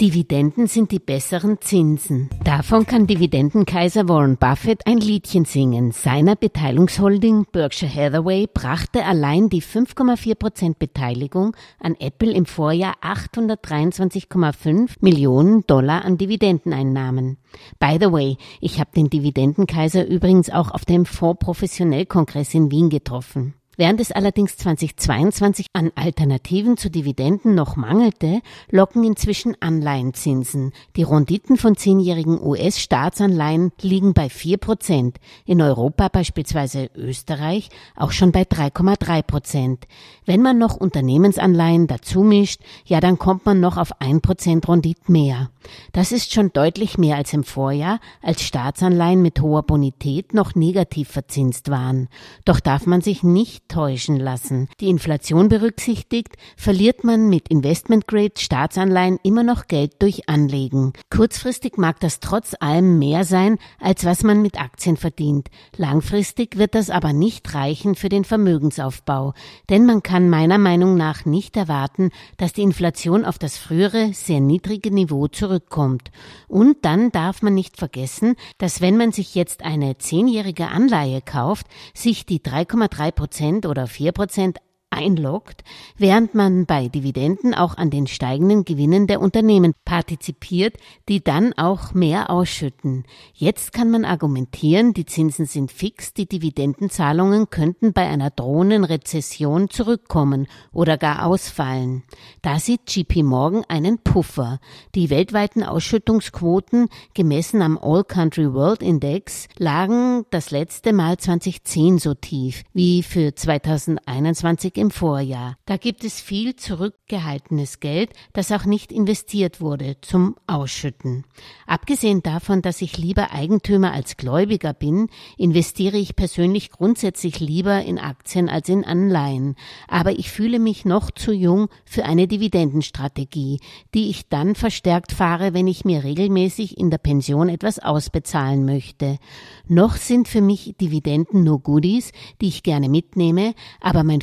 Dividenden sind die besseren Zinsen. Davon kann Dividendenkaiser Warren Buffett ein Liedchen singen. Seiner Beteiligungsholding Berkshire Hathaway brachte allein die 5,4 Prozent Beteiligung an Apple im Vorjahr 823,5 Millionen Dollar an Dividendeneinnahmen. By the way, ich habe den Dividendenkaiser übrigens auch auf dem Fonds Professionell Kongress in Wien getroffen. Während es allerdings 2022 an Alternativen zu Dividenden noch mangelte, locken inzwischen Anleihenzinsen. Die Renditen von zehnjährigen US-Staatsanleihen liegen bei 4 Prozent, in Europa beispielsweise Österreich auch schon bei 3,3 Prozent. Wenn man noch Unternehmensanleihen dazu mischt, ja dann kommt man noch auf 1 Prozent Rendit mehr. Das ist schon deutlich mehr als im Vorjahr, als Staatsanleihen mit hoher Bonität noch negativ verzinst waren. Doch darf man sich nicht täuschen lassen. Die Inflation berücksichtigt, verliert man mit Investment-Grade-Staatsanleihen immer noch Geld durch Anlegen. Kurzfristig mag das trotz allem mehr sein, als was man mit Aktien verdient. Langfristig wird das aber nicht reichen für den Vermögensaufbau, denn man kann meiner Meinung nach nicht erwarten, dass die Inflation auf das frühere, sehr niedrige Niveau zurückkommt. Und dann darf man nicht vergessen, dass wenn man sich jetzt eine zehnjährige Anleihe kauft, sich die 3,3 Prozent oder vier Prozent einloggt, während man bei Dividenden auch an den steigenden Gewinnen der Unternehmen partizipiert, die dann auch mehr ausschütten. Jetzt kann man argumentieren, die Zinsen sind fix, die Dividendenzahlungen könnten bei einer drohenden Rezession zurückkommen oder gar ausfallen. Da sieht JP Morgan einen Puffer. Die weltweiten Ausschüttungsquoten gemessen am All Country World Index lagen das letzte Mal 2010 so tief wie für 2021 im Vorjahr. Da gibt es viel zurückgehaltenes Geld, das auch nicht investiert wurde, zum Ausschütten. Abgesehen davon, dass ich lieber Eigentümer als Gläubiger bin, investiere ich persönlich grundsätzlich lieber in Aktien als in Anleihen. Aber ich fühle mich noch zu jung für eine Dividendenstrategie, die ich dann verstärkt fahre, wenn ich mir regelmäßig in der Pension etwas ausbezahlen möchte. Noch sind für mich Dividenden nur Goodies, die ich gerne mitnehme, aber mein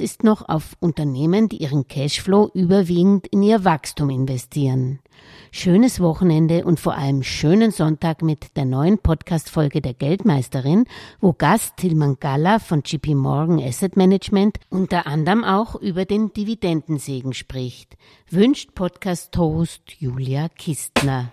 Ist noch auf Unternehmen, die ihren Cashflow überwiegend in ihr Wachstum investieren. Schönes Wochenende und vor allem schönen Sonntag mit der neuen Podcast-Folge der Geldmeisterin, wo Gast Tilman Galla von JP Morgan Asset Management unter anderem auch über den Dividendensegen spricht. Wünscht Podcast-Host Julia Kistner.